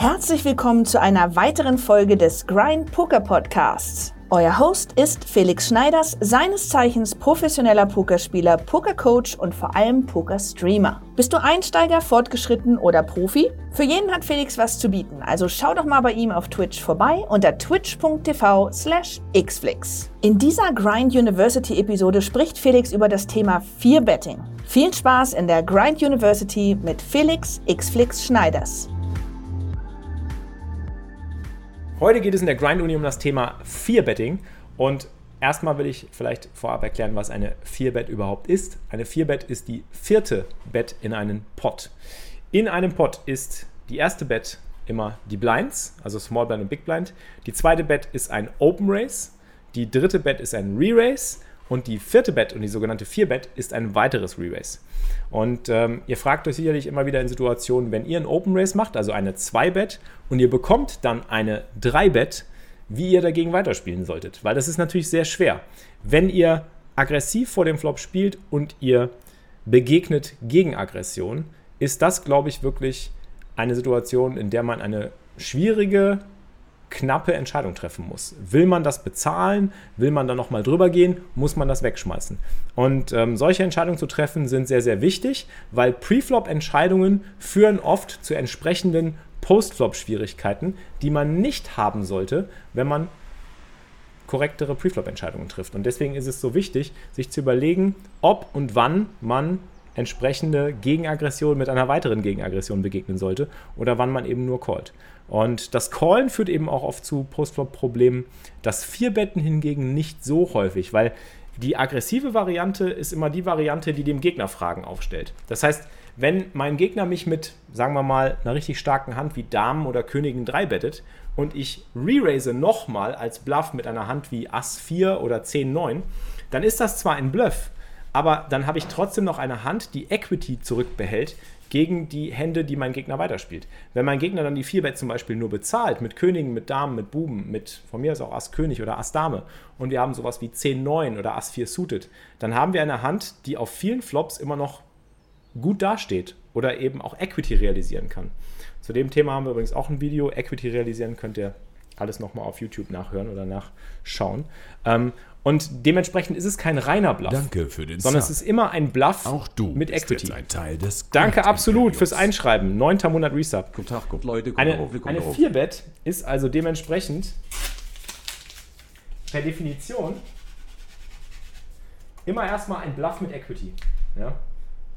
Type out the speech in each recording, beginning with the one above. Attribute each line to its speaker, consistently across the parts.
Speaker 1: Herzlich willkommen zu einer weiteren Folge des Grind Poker Podcasts. Euer Host ist Felix Schneiders, seines Zeichens professioneller Pokerspieler, Pokercoach und vor allem Pokerstreamer. Bist du Einsteiger, Fortgeschritten oder Profi? Für jeden hat Felix was zu bieten, also schau doch mal bei ihm auf Twitch vorbei unter twitch.tv slash xflix. In dieser Grind University Episode spricht Felix über das Thema Fear Betting. Viel Spaß in der Grind University mit Felix Xflix Schneiders.
Speaker 2: Heute geht es in der Grind-Uni um das Thema Fear-Betting und erstmal will ich vielleicht vorab erklären, was eine Fear-Bet überhaupt ist. Eine Fear-Bet ist die vierte Bet in einen Pot. In einem Pot ist die erste Bet immer die Blinds, also Small Blind und Big Blind. Die zweite Bet ist ein Open Race. Die dritte Bet ist ein Re-Race. Und die vierte Bet und die sogenannte Vier-Bet ist ein weiteres Re-Race. Und ähm, ihr fragt euch sicherlich immer wieder in Situationen, wenn ihr ein Open Race macht, also eine 2-Bet, und ihr bekommt dann eine 3-Bet, wie ihr dagegen weiterspielen solltet. Weil das ist natürlich sehr schwer. Wenn ihr aggressiv vor dem Flop spielt und ihr begegnet Gegenaggression, ist das, glaube ich, wirklich eine Situation, in der man eine schwierige knappe Entscheidung treffen muss. Will man das bezahlen? Will man da nochmal drüber gehen? Muss man das wegschmeißen? Und ähm, solche Entscheidungen zu treffen sind sehr, sehr wichtig, weil Preflop-Entscheidungen führen oft zu entsprechenden Postflop-Schwierigkeiten, die man nicht haben sollte, wenn man korrektere Preflop-Entscheidungen trifft. Und deswegen ist es so wichtig, sich zu überlegen, ob und wann man entsprechende Gegenaggression mit einer weiteren Gegenaggression begegnen sollte oder wann man eben nur callt. Und das Callen führt eben auch oft zu Postflop-Problemen. Das Vierbetten hingegen nicht so häufig, weil die aggressive Variante ist immer die Variante, die dem Gegner Fragen aufstellt. Das heißt, wenn mein Gegner mich mit, sagen wir mal, einer richtig starken Hand wie Damen oder Königin 3 bettet und ich re-raise nochmal als Bluff mit einer Hand wie Ass 4 oder 10 9, dann ist das zwar ein Bluff, aber dann habe ich trotzdem noch eine Hand, die Equity zurückbehält gegen die Hände, die mein Gegner weiterspielt. Wenn mein Gegner dann die 4-Bet zum Beispiel nur bezahlt, mit Königen, mit Damen, mit Buben, mit von mir aus auch Ass König oder Ass Dame und wir haben sowas wie 10-9 oder Ass 4 suited, dann haben wir eine Hand, die auf vielen Flops immer noch gut dasteht oder eben auch Equity realisieren kann. Zu dem Thema haben wir übrigens auch ein Video. Equity realisieren könnt ihr alles nochmal auf YouTube nachhören oder nachschauen. Ähm, und dementsprechend ist es kein reiner Bluff.
Speaker 3: Danke für den
Speaker 2: Sondern Sub. es ist immer ein Bluff
Speaker 3: Auch du
Speaker 2: mit Equity.
Speaker 3: Jetzt ein Teil des
Speaker 2: Danke absolut fürs Einschreiben. Neunter Monat Resub.
Speaker 3: Guten Tag, gut Leute.
Speaker 2: Eine, eine 4-Bet ist also dementsprechend per Definition immer erstmal ein Bluff mit Equity. Ja?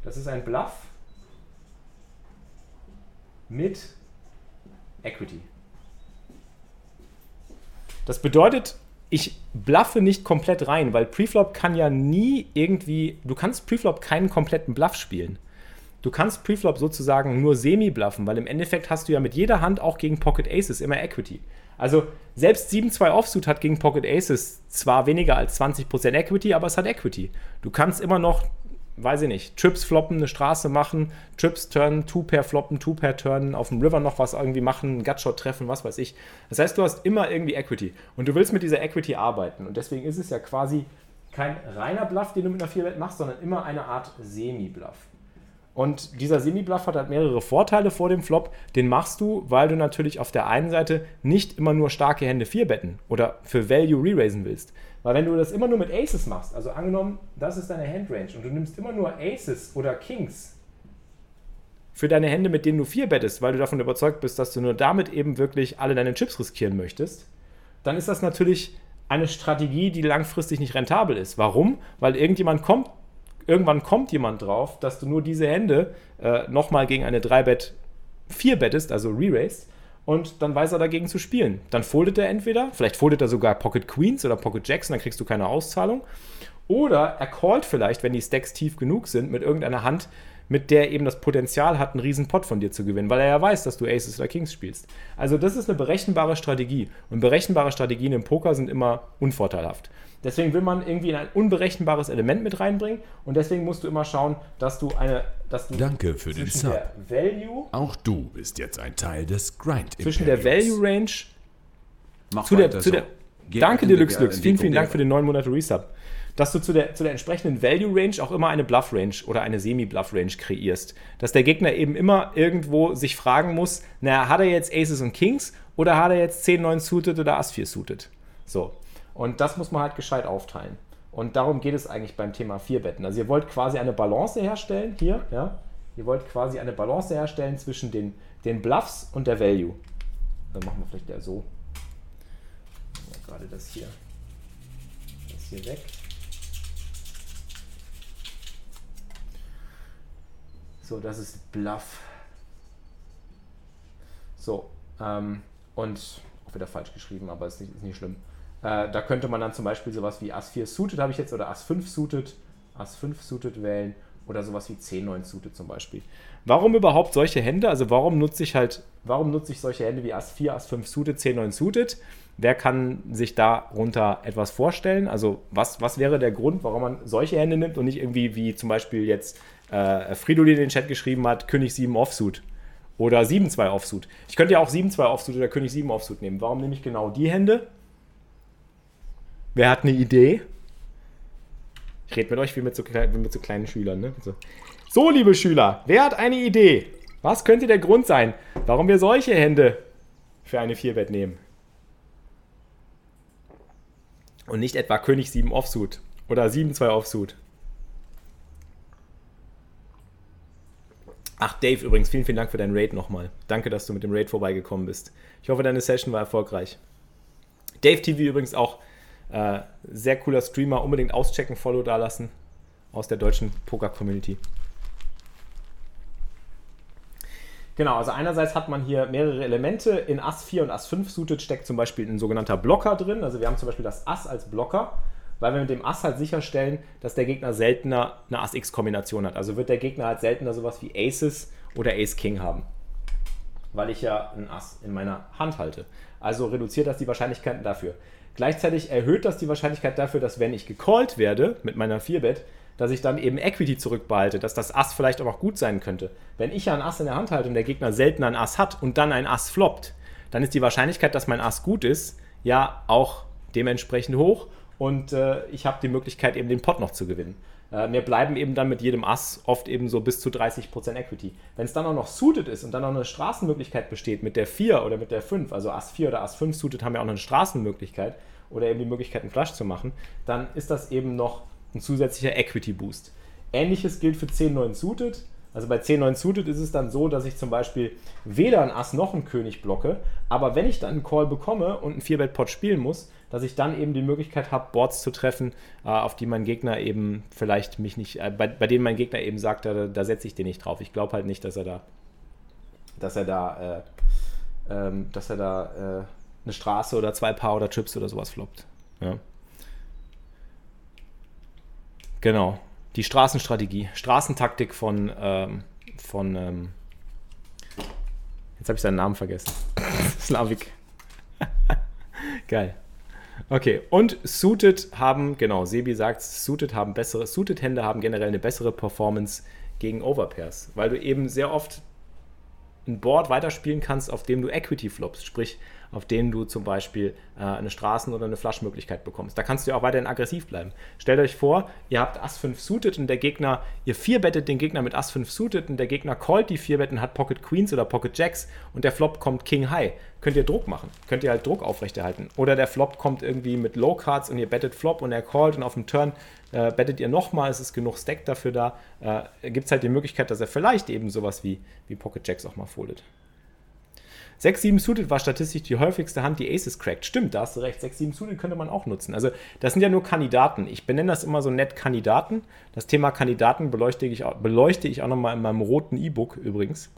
Speaker 2: Das ist ein Bluff mit Equity. Das bedeutet, ich bluffe nicht komplett rein, weil Preflop kann ja nie irgendwie, du kannst Preflop keinen kompletten Bluff spielen. Du kannst Preflop sozusagen nur semi-bluffen, weil im Endeffekt hast du ja mit jeder Hand auch gegen Pocket Aces immer Equity. Also selbst 7-2 Offsuit hat gegen Pocket Aces zwar weniger als 20% Equity, aber es hat Equity. Du kannst immer noch weiß ich nicht, Trips floppen, eine Straße machen, Trips turnen, Two-Pair floppen, Two-Pair turnen, auf dem River noch was irgendwie machen, einen Gutshot treffen, was weiß ich. Das heißt, du hast immer irgendwie Equity und du willst mit dieser Equity arbeiten und deswegen ist es ja quasi kein reiner Bluff, den du mit einer 4 machst, sondern immer eine Art Semi-Bluff. Und dieser Semi-Bluff hat halt mehrere Vorteile vor dem Flop. Den machst du, weil du natürlich auf der einen Seite nicht immer nur starke Hände 4 betten oder für Value re-raisen willst. Weil wenn du das immer nur mit Aces machst, also angenommen, das ist deine Handrange und du nimmst immer nur Aces oder Kings für deine Hände, mit denen du 4 bettest, weil du davon überzeugt bist, dass du nur damit eben wirklich alle deine Chips riskieren möchtest, dann ist das natürlich eine Strategie, die langfristig nicht rentabel ist. Warum? Weil irgendjemand kommt irgendwann kommt jemand drauf, dass du nur diese Hände äh, nochmal gegen eine 3-Bet 4 bettest, also re-raised, und dann weiß er dagegen zu spielen. Dann foldet er entweder, vielleicht foldet er sogar Pocket Queens oder Pocket Jacks, dann kriegst du keine Auszahlung. Oder er callt vielleicht, wenn die Stacks tief genug sind, mit irgendeiner Hand, mit der eben das Potenzial hat, einen riesen Pot von dir zu gewinnen, weil er ja weiß, dass du Aces oder Kings spielst. Also das ist eine berechenbare Strategie. Und berechenbare Strategien im Poker sind immer unvorteilhaft. Deswegen will man irgendwie ein unberechenbares Element mit reinbringen und deswegen musst du immer schauen, dass du eine, dass du
Speaker 3: Danke für den Sub.
Speaker 2: Value,
Speaker 3: Auch du bist jetzt ein Teil des Grind
Speaker 2: zwischen der Value Range
Speaker 3: Mach
Speaker 2: zu der, zu
Speaker 3: so.
Speaker 2: der Danke dir, Lux Vielen, vielen Dank für den neun Monate Resub. Dass du zu der, zu der entsprechenden Value Range auch immer eine Bluff Range oder eine Semi-Bluff Range kreierst. Dass der Gegner eben immer irgendwo sich fragen muss, na, hat er jetzt Aces und Kings oder hat er jetzt 10, 9 suited oder Ass 4 suited? So. Und das muss man halt gescheit aufteilen. Und darum geht es eigentlich beim Thema 4-Betten. Also ihr wollt quasi eine Balance herstellen, hier, ja. Ihr wollt quasi eine Balance herstellen zwischen den, den Bluffs und der Value. Dann machen wir vielleicht ja so. Gerade das hier. Das hier weg. So, das ist Bluff. So, ähm, und auch wieder falsch geschrieben, aber ist nicht, ist nicht schlimm. Äh, da könnte man dann zum Beispiel sowas wie Ass 4 suited habe ich jetzt oder Ass 5 suited, Ass 5 suited wählen oder sowas wie 10 9 suited zum Beispiel. Warum überhaupt solche Hände? Also warum nutze ich halt, warum nutze ich solche Hände wie Ass 4, Ass 5 suited, 10 9 suited? Wer kann sich darunter etwas vorstellen? Also was, was wäre der Grund, warum man solche Hände nimmt und nicht irgendwie wie zum Beispiel jetzt äh, Fridolin in den Chat geschrieben hat, König 7 Offsuit oder 7-2 Offsuit. Ich könnte ja auch 7-2 Offsuit oder König 7 Offsuit nehmen. Warum nehme ich genau die Hände? Wer hat eine Idee? Ich rede mit euch wie mit so, wie mit so kleinen Schülern. Ne? So. so, liebe Schüler, wer hat eine Idee? Was könnte der Grund sein, warum wir solche Hände für eine Vierbett nehmen? Und nicht etwa König 7 Offsuit oder 7-2 Offsuit. Ach, Dave, übrigens, vielen, vielen Dank für deinen Raid nochmal. Danke, dass du mit dem Raid vorbeigekommen bist. Ich hoffe, deine Session war erfolgreich. Dave TV übrigens auch äh, sehr cooler Streamer. Unbedingt auschecken, Follow dalassen aus der deutschen Poker-Community. Genau, also einerseits hat man hier mehrere Elemente. In Ass 4 und Ass 5 suited steckt zum Beispiel ein sogenannter Blocker drin. Also wir haben zum Beispiel das Ass als Blocker, weil wir mit dem Ass halt sicherstellen, dass der Gegner seltener eine Ass-X-Kombination hat. Also wird der Gegner halt seltener sowas wie Aces oder Ace-King haben. Weil ich ja ein Ass in meiner Hand halte. Also reduziert das die Wahrscheinlichkeiten dafür. Gleichzeitig erhöht das die Wahrscheinlichkeit dafür, dass wenn ich gecallt werde mit meiner 4-Bet, dass ich dann eben Equity zurückbehalte, dass das Ass vielleicht auch gut sein könnte. Wenn ich ja ein Ass in der Hand halte und der Gegner selten ein Ass hat und dann ein Ass floppt, dann ist die Wahrscheinlichkeit, dass mein Ass gut ist, ja auch dementsprechend hoch und äh, ich habe die Möglichkeit eben den Pot noch zu gewinnen. Äh, mir bleiben eben dann mit jedem Ass oft eben so bis zu 30% Equity. Wenn es dann auch noch suited ist und dann noch eine Straßenmöglichkeit besteht mit der 4 oder mit der 5, also Ass 4 oder Ass 5 suited haben ja auch noch eine Straßenmöglichkeit oder eben die Möglichkeit, einen Flush zu machen, dann ist das eben noch ein zusätzlicher Equity Boost. Ähnliches gilt für 10-9 Suited. Also bei 10-9 Suited ist es dann so, dass ich zum Beispiel weder ein Ass noch ein König blocke, aber wenn ich dann einen Call bekomme und einen 4-Bet-Pot spielen muss, dass ich dann eben die Möglichkeit habe, Boards zu treffen, äh, auf die mein Gegner eben vielleicht mich nicht, äh, bei, bei, denen mein Gegner eben sagt, da, da setze ich den nicht drauf. Ich glaube halt nicht, dass er da, dass er da, äh, ähm, dass er da äh, eine Straße oder zwei Paar oder Chips oder sowas floppt. Ja. Genau. Die Straßenstrategie, Straßentaktik von, ähm, von ähm, jetzt habe ich seinen Namen vergessen. Slavik. Geil. Okay, und Suited haben, genau, Sebi sagt, Suited haben bessere, Suited Hände haben generell eine bessere Performance gegen Overpairs, weil du eben sehr oft ein Board weiterspielen kannst, auf dem du Equity flops, sprich auf denen du zum Beispiel äh, eine Straßen- oder eine Flush-Möglichkeit bekommst. Da kannst du ja auch weiterhin aggressiv bleiben. Stellt euch vor, ihr habt Ass 5 suited und der Gegner, ihr 4 bettet den Gegner mit Ass 5 suited und der Gegner callt die 4 Betten, hat Pocket Queens oder Pocket Jacks und der Flop kommt King High. Könnt ihr Druck machen, könnt ihr halt Druck aufrechterhalten. Oder der Flop kommt irgendwie mit Low Cards und ihr bettet Flop und er callt und auf dem Turn äh, bettet ihr nochmal, es ist genug Stack dafür da. Äh, Gibt es halt die Möglichkeit, dass er vielleicht eben sowas wie, wie Pocket Jacks auch mal foldet. 6, 7 Suited war statistisch die häufigste Hand, die Aces crackt. Stimmt, da hast du recht. 6, 7 Suited könnte man auch nutzen. Also, das sind ja nur Kandidaten. Ich benenne das immer so nett Kandidaten. Das Thema Kandidaten beleuchte ich, beleuchte ich auch nochmal in meinem roten E-Book übrigens.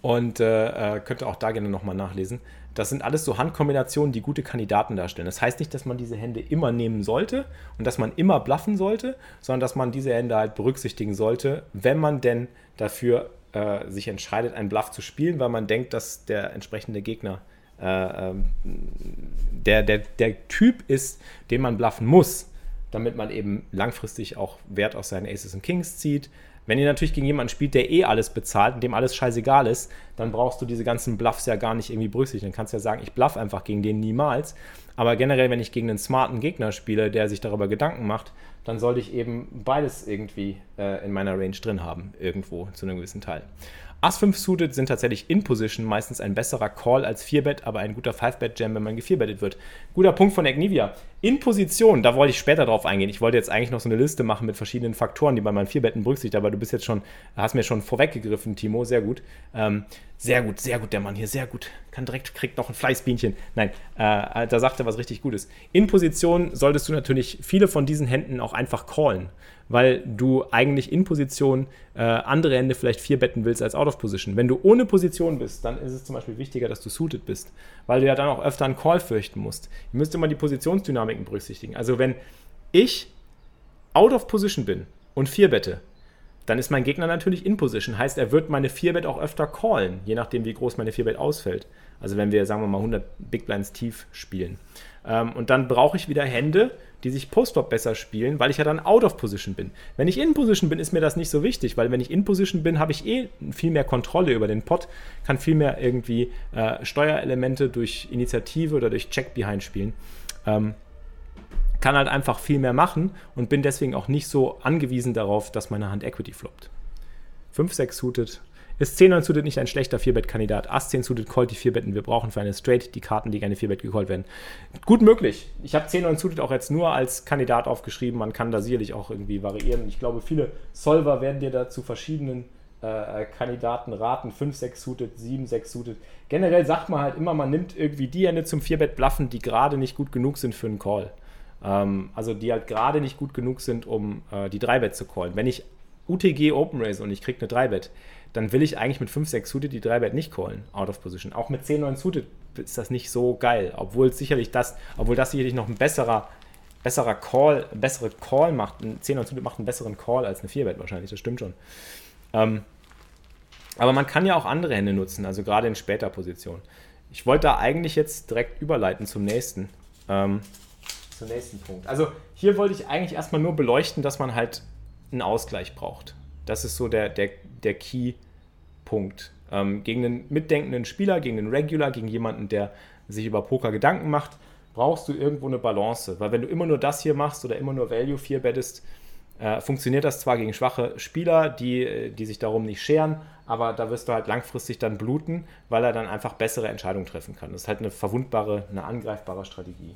Speaker 2: Und äh, äh könnt ihr auch da gerne nochmal nachlesen. Das sind alles so Handkombinationen, die gute Kandidaten darstellen. Das heißt nicht, dass man diese Hände immer nehmen sollte und dass man immer bluffen sollte, sondern dass man diese Hände halt berücksichtigen sollte, wenn man denn dafür äh, sich entscheidet, einen Bluff zu spielen, weil man denkt, dass der entsprechende Gegner äh, ähm, der, der, der Typ ist, den man bluffen muss, damit man eben langfristig auch Wert aus seinen Aces und Kings zieht, Wenn ihr natürlich gegen jemanden spielt, der eh alles bezahlt und dem alles scheißegal ist, dann brauchst du diese ganzen Bluffs ja gar nicht irgendwie berücksichtigen. Dann kannst du ja sagen, ich bluff einfach gegen den niemals. Aber generell, wenn ich gegen einen smarten Gegner spiele, der sich darüber Gedanken macht, dann sollte ich eben beides irgendwie äh, in meiner Range drin haben, irgendwo zu einem gewissen Teil. Ass 5 suited sind tatsächlich in Position meistens ein besserer Call als 4-Bet, aber ein guter 5-Bet-Jam, wenn man gefierbettet wird. Guter Punkt von Agnivia. In Position, da wollte ich später drauf eingehen. Ich wollte jetzt eigentlich noch so eine Liste machen mit verschiedenen Faktoren, die bei meinen 4-Betten berücksichtigt, aber du bist jetzt schon, hast mir schon vorweggegriffen, Timo, sehr gut. Ähm, sehr gut, sehr gut, der Mann hier, sehr gut. Kann direkt, kriegt noch ein Fleißbienchen. Nein, äh, da sagt er was richtig Gutes. In Position solltest du natürlich viele von diesen Händen auch einfach callen weil du eigentlich in Position äh, andere Hände vielleicht vier betten willst als out of position. Wenn du ohne Position bist, dann ist es zum Beispiel wichtiger, dass du suited bist, weil du ja dann auch öfter einen Call fürchten musst. Ihr müsst immer die Positionsdynamiken berücksichtigen. Also wenn ich out of position bin und vier bette, dann ist mein Gegner natürlich in Position. Heißt, er wird meine 4-Bet auch öfter callen, je nachdem, wie groß meine 4-Bet ausfällt. Also wenn wir, sagen wir mal, 100 Big Blinds tief spielen. Ähm, und dann brauche ich wieder Hände, die sich Post-Flop besser spielen, weil ich ja dann out of Position bin. Wenn ich in Position bin, ist mir das nicht so wichtig, weil wenn ich in Position bin, habe ich eh viel mehr Kontrolle über den Pot, kann viel mehr irgendwie äh, Steuerelemente durch Initiative oder durch Check-Behind spielen. Ähm, kann halt einfach viel mehr machen und bin deswegen auch nicht so angewiesen darauf, dass meine Hand Equity floppt. 5, 6 suited, ist 10 9 suited nicht ein schlechter 4-Bet-Kandidat? Ass 10 suited callt die 4-Betten. Wir brauchen für eine Straight die Karten, die gerne 4-Bet gecallt werden. Gut möglich. Ich habe 10 9 suited auch jetzt nur als Kandidat aufgeschrieben. Man kann da sicherlich auch irgendwie variieren. Ich glaube, viele Solver werden dir da zu verschiedenen äh, Kandidaten raten. 5, 6 suited, 7, 6 suited. Generell sagt man halt immer, man nimmt irgendwie die Hände zum 4-Bet-Bluffen, die gerade nicht gut genug sind für einen Call. Ähm, also die halt gerade nicht gut genug sind, um äh, die 3-Bet zu callen. Wenn ich UTG Open Race und ich kriege eine 3-Bet, dann will ich eigentlich mit 5, 6 Suited die 3-Bet nicht callen, out of position. Auch mit 10, 9 Suited ist das nicht so geil, obwohl sicherlich das, obwohl das sicherlich noch ein besserer, besserer Call, bessere Call macht, ein 10, 9 Suited macht einen besseren Call als eine 4-Bet wahrscheinlich, das stimmt schon. Ähm, aber man kann ja auch andere Hände nutzen, also gerade in später Position. Ich wollte da eigentlich jetzt direkt überleiten zum nächsten, ähm, zum nächsten Punkt. Also hier wollte ich eigentlich erstmal nur beleuchten, dass man halt einen Ausgleich braucht. Das ist so der, der, der Key-Punkt. Ähm, gegen einen mitdenkenden Spieler, gegen einen Regular, gegen jemanden, der sich über Poker Gedanken macht, brauchst du irgendwo eine Balance. Weil wenn du immer nur das hier machst oder immer nur Value 4 bettest, äh, funktioniert das zwar gegen schwache Spieler, die, die sich darum nicht scheren, aber da wirst du halt langfristig dann bluten, weil er dann einfach bessere Entscheidungen treffen kann. Das ist halt eine verwundbare, eine angreifbare Strategie.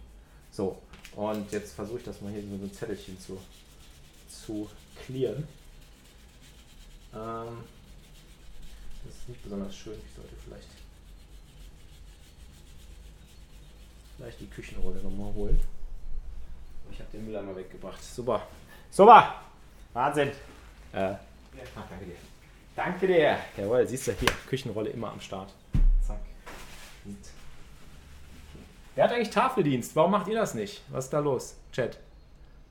Speaker 2: So, und jetzt versuche ich das mal hier mit so ein Zettelchen zu, zu clearen. Ähm, das ist nicht besonders schön. Ich sollte vielleicht, vielleicht die Küchenrolle nochmal holen. Ich habe den Mülleimer weggebracht. Super. Super. Wahnsinn. Äh, ja, danke dir. Danke dir. Jawohl, siehst du hier, Küchenrolle immer am Start. Zack. Und Wer hat eigentlich Tafeldienst? Warum macht ihr das nicht? Was ist da los, Chat?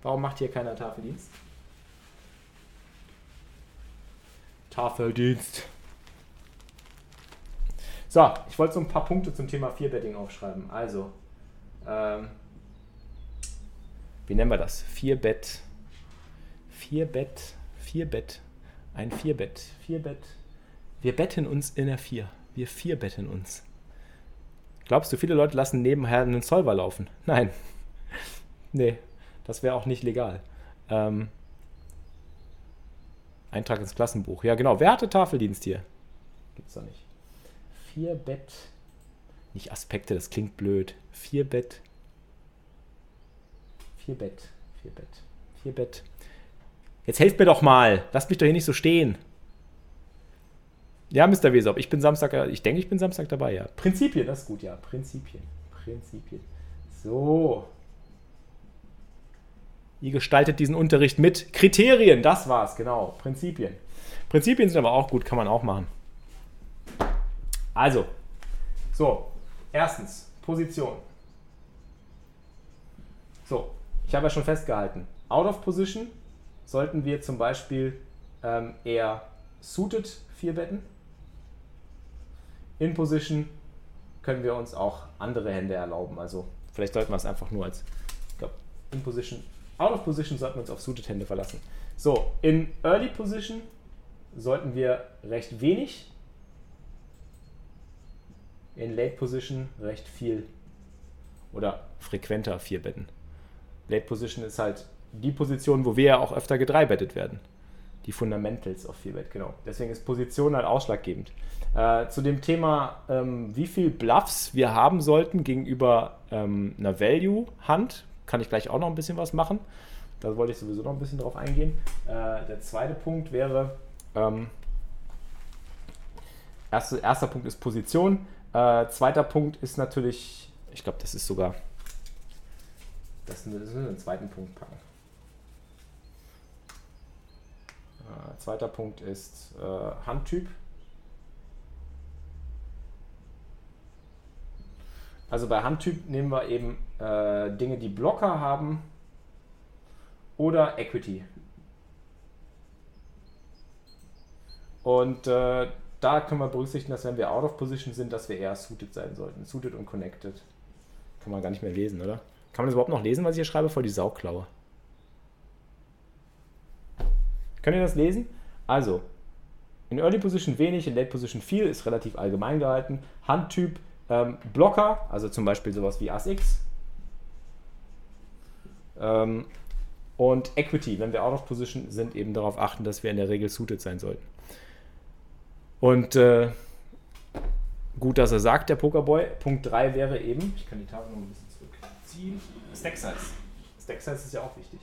Speaker 2: Warum macht hier keiner Tafeldienst? Tafeldienst. So, ich wollte so ein paar Punkte zum Thema 4-Betting aufschreiben. Also, ähm, wie nennen wir das? 4-Bet. 4-Bet. 4-Bet. Ein 4-Bet. 4-Bet. Wir betten uns in der 4. Wir 4 betten uns. Glaubst du, viele Leute lassen nebenher einen Solver laufen? Nein. nee, das wäre auch nicht legal. Ähm, Eintrag ins Klassenbuch. Ja, genau. Wer hatte Tafeldienst hier? Gibt's da nicht. Vier Bett. Nicht Aspekte, das klingt blöd. Vier Bett. Vier Bett. Vier Bett. Vier Bett. Jetzt helft mir doch mal. Lasst mich doch hier nicht so stehen. Ja, Mr. Wesop, ich bin Samstag, ich denke, ich bin Samstag dabei, ja. Prinzipien, das ist gut, ja. Prinzipien. Prinzipien. So. Ihr gestaltet diesen Unterricht mit Kriterien. Das war's, genau. Prinzipien. Prinzipien sind aber auch gut, kann man auch machen. Also, so, erstens, Position. So, ich habe ja schon festgehalten, out of position sollten wir zum Beispiel ähm, eher suited 4 betten. In position können wir uns auch andere Hände erlauben. Also vielleicht sollten wir es einfach nur als, ich glaube, in position Out of Position sollten wir uns auf Suited Hände verlassen. So, in Early Position sollten wir recht wenig, in Late Position recht viel oder frequenter vier betten. Late Position ist halt die Position, wo wir ja auch öfter gedreibettet werden. Die Fundamentals auf 4 Bet, genau. Deswegen ist Position halt ausschlaggebend. Äh, zu dem Thema, ähm, wie viel Bluffs wir haben sollten gegenüber ähm, einer Value-Hand, kann ich gleich auch noch ein bisschen was machen. Da wollte ich sowieso noch ein bisschen drauf eingehen. Äh, der zweite Punkt wäre, ähm, erste, erster Punkt ist Position. Äh, zweiter Punkt ist natürlich, ich glaube, das ist sogar, das müssen wir einen zweiten Punkt packen. Äh, zweiter Punkt ist äh, Handtyp. Also bei Handtyp nehmen wir eben äh, Dinge, die Blocker haben oder Equity. Und äh, da können wir berücksichtigen, dass wenn wir out of position sind, dass wir eher suited sein sollten. Suited und connected. Kann man gar nicht mehr lesen, oder? Kann man das überhaupt noch lesen, was ich hier schreibe? Voll die Sauklaue. Könnt ihr das lesen? Also, in Early Position wenig, in Late Position viel, ist relativ allgemein gehalten. Handtyp ähm, Blocker, also zum Beispiel sowas wie Ass X. Ähm, und Equity, wenn wir out of Position sind, eben darauf achten, dass wir in der Regel suited sein sollten. Und äh, gut, dass er sagt, der Pokerboy. Punkt 3 wäre eben, ich kann die Tafel noch ein bisschen zurückziehen, Stack Size. Stack Size ist ja auch wichtig.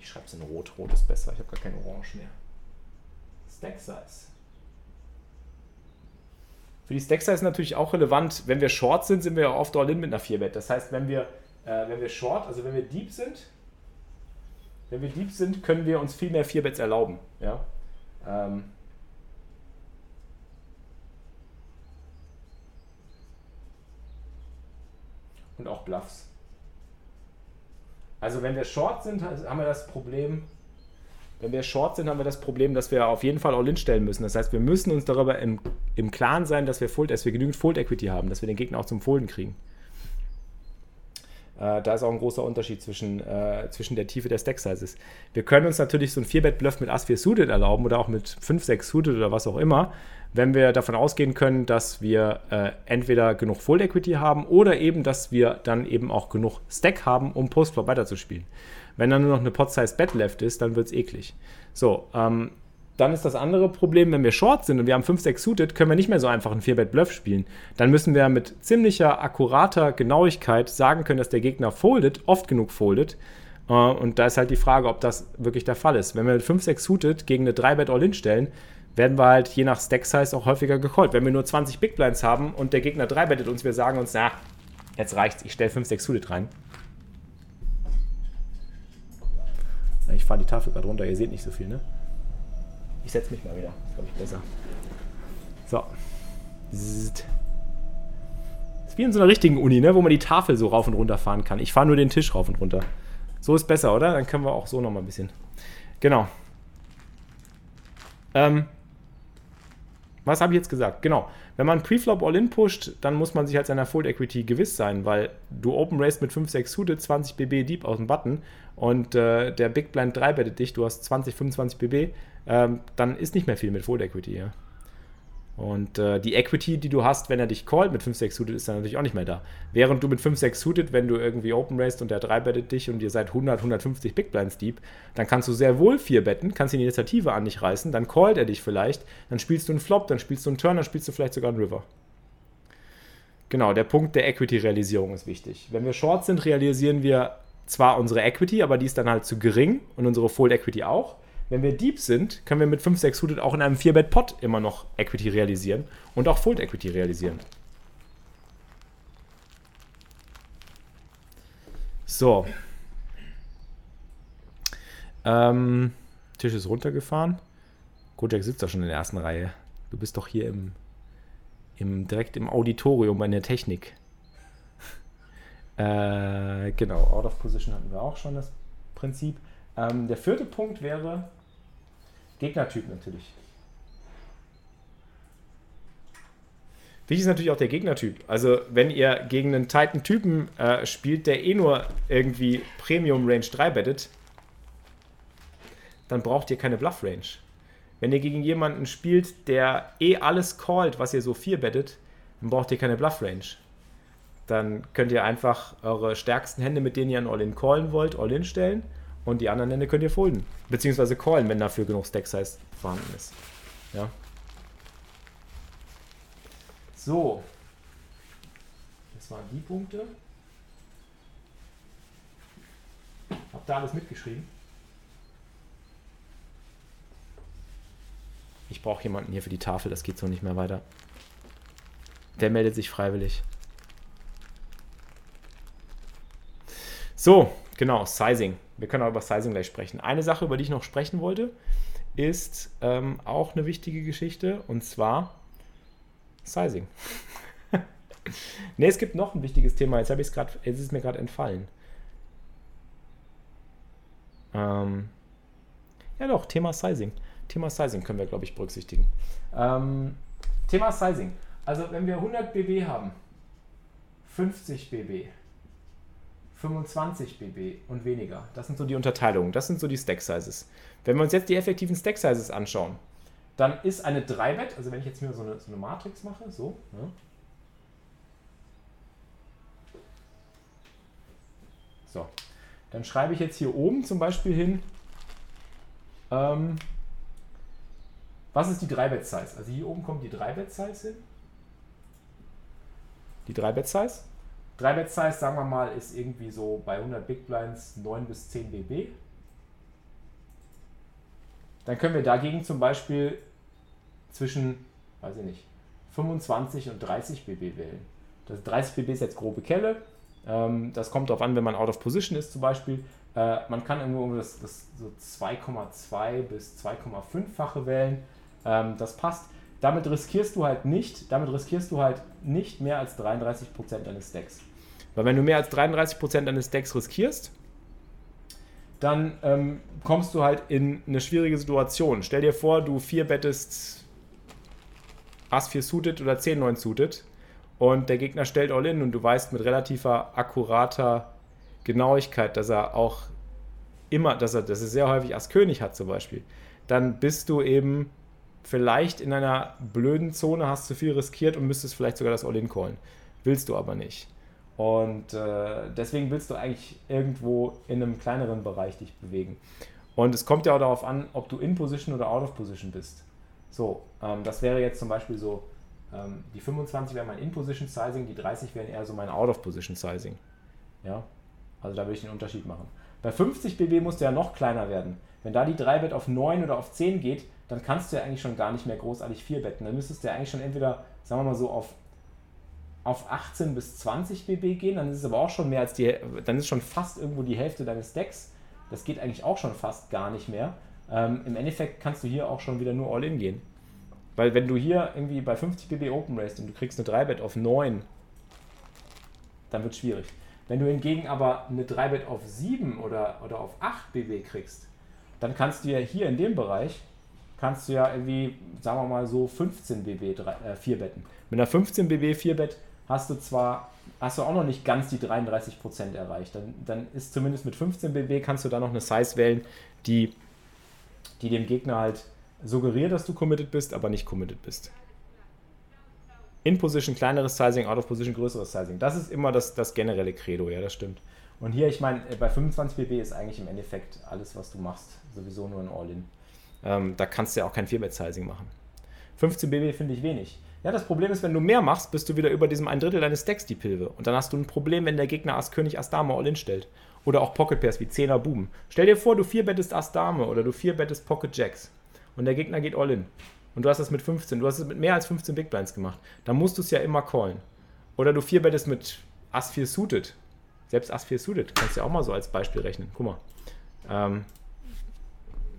Speaker 2: Ich schreibe es in Rot. Rot ist besser. Ich habe gar kein Orange mehr. Stack Size. Für die Stack Size natürlich auch relevant. Wenn wir Short sind, sind wir ja oft All-In mit einer 4-Bet. Das heißt, wenn wir, äh, wenn wir Short, also wenn wir Deep sind, wenn wir Deep sind, können wir uns viel mehr 4-Bets erlauben. Ja? Ähm, und auch Bluffs. Also wenn wir short sind, haben wir das Problem, wenn wir short sind, haben wir das Problem, dass wir auf jeden Fall All-In stellen müssen. Das heißt, wir müssen uns darüber im, im Klaren sein, dass wir, Fold, dass wir genügend Fold-Equity haben, dass wir den Gegner auch zum Folden kriegen. Äh, da ist auch ein großer Unterschied zwischen, äh, zwischen der Tiefe der Stack-Sizes. Wir können uns natürlich so ein 4-Bet-Bluff mit Ass-4 Suited erlauben oder auch mit 5-6 Suited oder was auch immer, wenn wir davon ausgehen können, dass wir äh, entweder genug Full Equity haben oder eben, dass wir dann eben auch genug Stack haben, um Postflop weiterzuspielen. Wenn dann nur noch eine Pot-Size Bet left ist, dann wird es eklig. So, ähm, dann ist das andere Problem, wenn wir short sind und wir haben 5, 6 suited, können wir nicht mehr so einfach einen 4-Bet-Bluff spielen. Dann müssen wir mit ziemlicher akkurater Genauigkeit sagen können, dass der Gegner foldet, oft genug foldet. Äh, und da ist halt die Frage, ob das wirklich der Fall ist. Wenn wir mit 5, 6 suited gegen eine 3-Bet All-In stellen, werden wir halt je nach Stack-Size auch häufiger gecallt. Wenn wir nur 20 Big Blinds haben und der Gegner 3 bettet uns, wir sagen uns, na, jetzt reicht's, ich stelle 5, 6 Suited rein. Ich fahre die Tafel gerade runter, ihr seht nicht so viel, ne? Ich setze mich mal wieder, ist glaube ich besser. So. Ist wie in so einer richtigen Uni, ne? wo man die Tafel so rauf und runter fahren kann. Ich fahre nur den Tisch rauf und runter. So ist besser, oder? Dann können wir auch so nochmal ein bisschen. Genau. Ähm, was habe ich jetzt gesagt? Genau. Wenn man Preflop All-In pusht, dann muss man sich halt seiner Fold Equity gewiss sein, weil du Open Race mit 5, 6 Suited, 20 BB Deep aus dem Button und äh, der Big Blind 3 bettet dich, du hast 20, 25 BB, ähm, dann ist nicht mehr viel mit Fold Equity. Ja. Und äh, die Equity, die du hast, wenn er dich callt mit 5-6 Suited, ist dann natürlich auch nicht mehr da. Während du mit 5-6 Suited, wenn du irgendwie Open Raced und der 3 bettet dich und ihr seid 100, 150 Big Blinds Deep, dann kannst du sehr wohl 4 betten, kannst die Initiative an dich reißen, dann callt er dich vielleicht, dann spielst du einen Flop, dann spielst du einen Turn, dann spielst du vielleicht sogar einen River. Genau, der Punkt der Equity-Realisierung ist wichtig. Wenn wir Short sind, realisieren wir zwar unsere Equity, aber die ist dann halt zu gering und unsere Fold Equity auch. Wenn wir deep sind, können wir mit 5, 6 Suited auch in einem 4-Bet-Pot immer noch Equity realisieren und auch Fold Equity realisieren. So. Ähm, Tisch ist runtergefahren. Kojak sitzt doch schon in der ersten Reihe. Du bist doch hier im, im direkt im Auditorium bei der Technik. äh, genau, Out of Position hatten wir auch schon das Prinzip. Ähm, der vierte Punkt wäre Gegnertyp natürlich. Wichtig ist natürlich auch der Gegnertyp. Also, wenn ihr gegen einen tighten Typen äh, spielt, der eh nur irgendwie Premium Range 3 bettet, dann braucht ihr keine Bluff Range. wenn ihr gegen jemanden spielt, der eh alles callt, was ihr so 4 bettet, dann braucht ihr keine Bluff Range. Dann könnt ihr einfach eure stärksten Hände, mit denen ihr an All-In callen wollt, All-In stellen und die anderen Hände könnt ihr folden. Beziehungsweise callen, wenn dafür genug Stack-Size vorhanden ist. Ja. So. Das waren die Punkte. Habt ihr alles mitgeschrieben? Ich brauche jemanden hier für die Tafel, das geht so nicht mehr weiter. Der meldet sich freiwillig. So, genau, Sizing. Wir können auch über Sizing gleich sprechen. Eine Sache, über die ich noch sprechen wollte, ist ähm, auch eine wichtige Geschichte und zwar Sizing. ne, es gibt noch ein wichtiges Thema. Jetzt habe ich es gerade, jetzt ist es mir gerade entfallen. Ähm, ja doch, Thema Sizing. Thema Sizing können wir, glaube ich, berücksichtigen. Ähm, Thema Sizing. Also wenn wir 100 BB haben, 50 BB, 25 BB und weniger, das sind so die Unterteilungen, das sind so die Stack Sizes. Wenn wir uns jetzt die effektiven Stack Sizes anschauen, dann ist eine 3-Bet, also wenn ich jetzt mir so eine, so eine Matrix mache, so, ne? so, dann schreibe ich jetzt hier oben zum Beispiel hin, ähm, was ist die 3-Bet-Size? Also hier oben kommt die 3-Bet-Size hin. Die 3-Bet-Size. 3-Bet-Size, sagen wir mal, ist irgendwie so bei 100 Big Blinds 9 bis 10 BB. Dann können wir dagegen zum Beispiel zwischen, weiß ich nicht, 25 und 30 BB wählen. Das 30 BB ist jetzt grobe Kelle. Ähm, das kommt darauf an, wenn man out of position ist zum Beispiel. Äh, man kann irgendwo das, das so 2,2 bis 2,5-fache wählen. Ähm, das passt. Damit riskierst du halt nicht, damit riskierst du halt nicht mehr als 33% deines Stacks. Weil wenn du mehr als 33% deines Stacks riskierst, dann ähm, kommst du halt in eine schwierige Situation. Stell dir vor, du 4 bettest Ass 4 suited oder 10 9 suited und der Gegner stellt all in und du weißt mit relativer akkurater Genauigkeit, dass er auch immer, dass er, dass er sehr häufig Ass König hat zum Beispiel, dann bist du eben vielleicht in einer blöden Zone, hast zu viel riskiert und müsstest vielleicht sogar das All-In callen. Willst du aber nicht. Und äh, deswegen willst du eigentlich irgendwo in einem kleineren Bereich dich bewegen. Und es kommt ja auch darauf an, ob du in Position oder out of Position bist. So, ähm, das wäre jetzt zum Beispiel so, ähm, die 25 wäre mein In-Position Sizing, die 30 wären eher so mein Out of Position Sizing. Ja, also da würde ich den Unterschied machen. Bei 50 BB musst du ja noch kleiner werden. Wenn da die 3-Bet auf 9 oder auf 10 geht, dann kannst du ja eigentlich schon gar nicht mehr großartig 4 betten. Dann müsstest du ja eigentlich schon entweder, sagen wir mal so, auf, auf 18 bis 20 BB gehen, dann ist es aber auch schon mehr als die, dann ist schon fast irgendwo die Hälfte deines Decks. Das geht eigentlich auch schon fast gar nicht mehr. Ähm, Im Endeffekt kannst du hier auch schon wieder nur All-In gehen. Weil wenn du hier irgendwie bei 50 BB Open Raced und du kriegst eine 3-Bet auf 9, dann wird es schwierig. Wenn du hingegen aber eine 3-Bet auf 7 oder, oder auf 8 BB kriegst, dann kannst du ja hier in dem Bereich, kannst du ja irgendwie, sagen wir mal so 15 BB 3, äh, 4 Betten. Mit einer 15 BB 4 Bett hast du zwar, hast du auch noch nicht ganz die 33% erreicht. Dann, dann ist zumindest mit 15 BB kannst du da noch eine Size wählen, die, die dem Gegner halt suggeriert, dass du committed bist, aber nicht committed bist. In Position kleineres Sizing, out of Position größeres Sizing. Das ist immer das, das generelle Credo, ja, das stimmt. Und hier, ich meine, bei 25 BB ist eigentlich im Endeffekt alles, was du machst, sowieso nur ein All-In. Ähm, da kannst du ja auch kein 4-Bet-Sizing machen. 15 BB finde ich wenig. Ja, das Problem ist, wenn du mehr machst, bist du wieder über diesem ein Drittel deines Decks die Pilve. Und dann hast du ein Problem, wenn der Gegner Ass König Ass Dame All-In stellt. Oder auch Pocket Pairs wie 10er Buben. Stell dir vor, du 4 bettest Ass Dame oder du 4 bettest Pocket Jacks. Und der Gegner geht All-In. Und du hast das mit 15, du hast es mit mehr als 15 Big Blinds gemacht. Dann musst du es ja immer callen. Oder du 4 bettest mit Ass 4 suited. Selbst Ass 4 suited. Kannst du ja auch mal so als Beispiel rechnen. Guck mal. Ähm,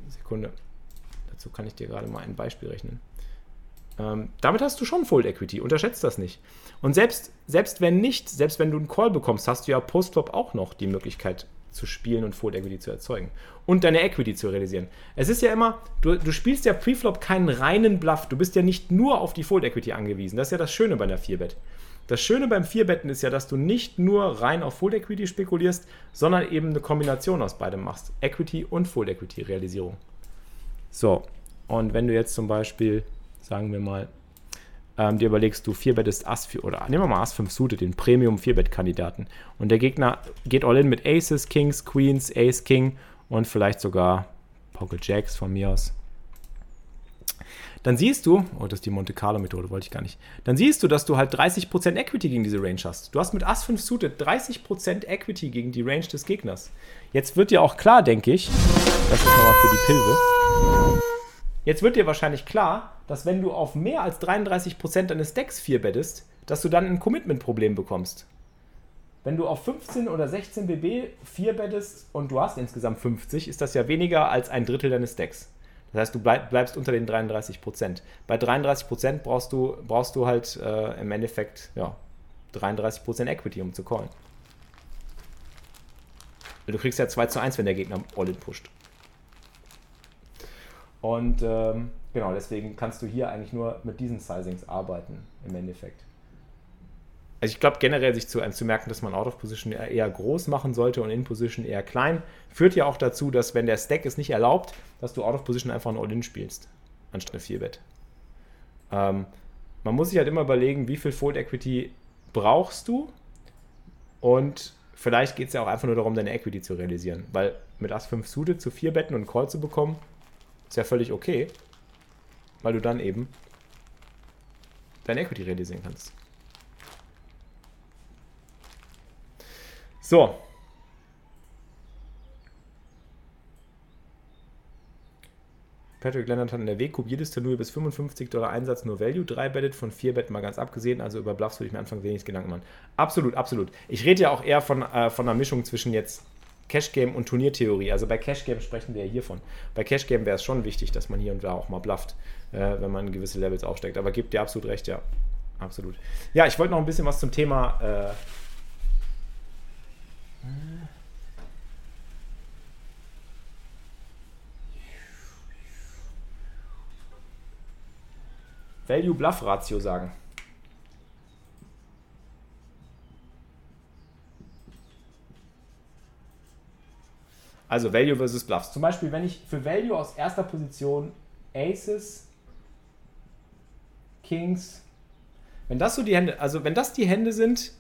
Speaker 2: Sekunde. Dazu kann ich dir gerade mal ein Beispiel rechnen. Ähm, damit hast du schon Full Equity. Unterschätzt das nicht. Und selbst, selbst wenn nicht, selbst wenn du einen Call bekommst, hast du ja Post-Flop auch noch die Möglichkeit zu spielen und Full Equity zu erzeugen. Und deine Equity zu realisieren. Es ist ja immer, du, du spielst ja Preflop keinen reinen Bluff. Du bist ja nicht nur auf die Full Equity angewiesen. Das ist ja das Schöne bei einer 4-Bet. Das Schöne beim 4-Betten ist ja, dass du nicht nur rein auf Full Equity spekulierst, sondern eben eine Kombination aus beidem machst. Equity und Full Equity Realisierung. So, Und wenn du jetzt zum Beispiel, sagen wir mal, ähm, dir überlegst, du 4 bettest Ass 4 oder nehmen wir mal Ass 5 Suited, den Premium 4-Bet-Kandidaten. Und der Gegner geht all in mit Aces, Kings, Queens, Ace, King und vielleicht sogar Pocket Jacks von mir aus. Dann siehst du, oh, das ist die Monte Carlo Methode, wollte ich gar nicht. Dann siehst du, dass du halt 30% Equity gegen diese Range hast. Du hast mit Ass 5 Suited 30% Equity gegen die Range des Gegners. Jetzt wird dir auch klar, denke ich, das ist nochmal für die Pilze. Jetzt wird dir wahrscheinlich klar, dass wenn du auf mehr als 33% deines Decks 4 bettest, dass du dann ein Commitment-Problem bekommst. Wenn du auf 15 oder 16 BB 4 bettest und du hast insgesamt 50, ist das ja weniger als ein Drittel deines Decks. Das heißt, du bleib, bleibst unter den 33%. Bei 33% brauchst du, brauchst du halt äh, im Endeffekt ja, 33% Equity, um zu callen. Du kriegst ja 2 zu 1, wenn der Gegner All-In pusht. Und ähm, genau, deswegen kannst du hier eigentlich nur mit diesen Sizings arbeiten, im Endeffekt. Also ich glaube generell sich zu, zu merken, dass man Out of Position eher groß machen sollte und In Position eher klein, führt ja auch dazu, dass wenn der Stack es nicht erlaubt, dass du Out of Position einfach ein All-In spielst, anstatt eine 4-Bet. Ähm, man muss sich halt immer überlegen, wie viel Fold Equity brauchst du und vielleicht geht es ja auch einfach nur darum, deine Equity zu realisieren, weil mit Ass 5 Suited zu 4 Betten und Call zu bekommen, ist ja völlig okay, weil du dann eben dein Equity realisieren kannst. So. Patrick Leonard hat in der W-Cube jedes Turnier bis 55 Dollar Einsatz nur Value, 3 bettet, von 4 Betten mal ganz abgesehen, also über Bluffs würde ich mir anfangen wenig Gedanken machen. Absolut, absolut. Ich rede ja auch eher von, äh, von einer Mischung zwischen jetzt Cash Game und Turniertheorie. Also bei Cash Game sprechen wir ja hiervon. Bei Cash Game wäre es schon wichtig, dass man hier und da auch mal blufft, äh, wenn man gewisse Levels aufsteckt. Aber gibt dir absolut recht, ja. Absolut. Ja, ich wollte noch ein bisschen was zum Thema. Äh, Value Bluff Ratio sagen. Also Value versus Bluffs. Zum Beispiel, wenn ich für Value aus erster Position Aces, Kings, wenn das so die Hände, also wenn das die Hände sind,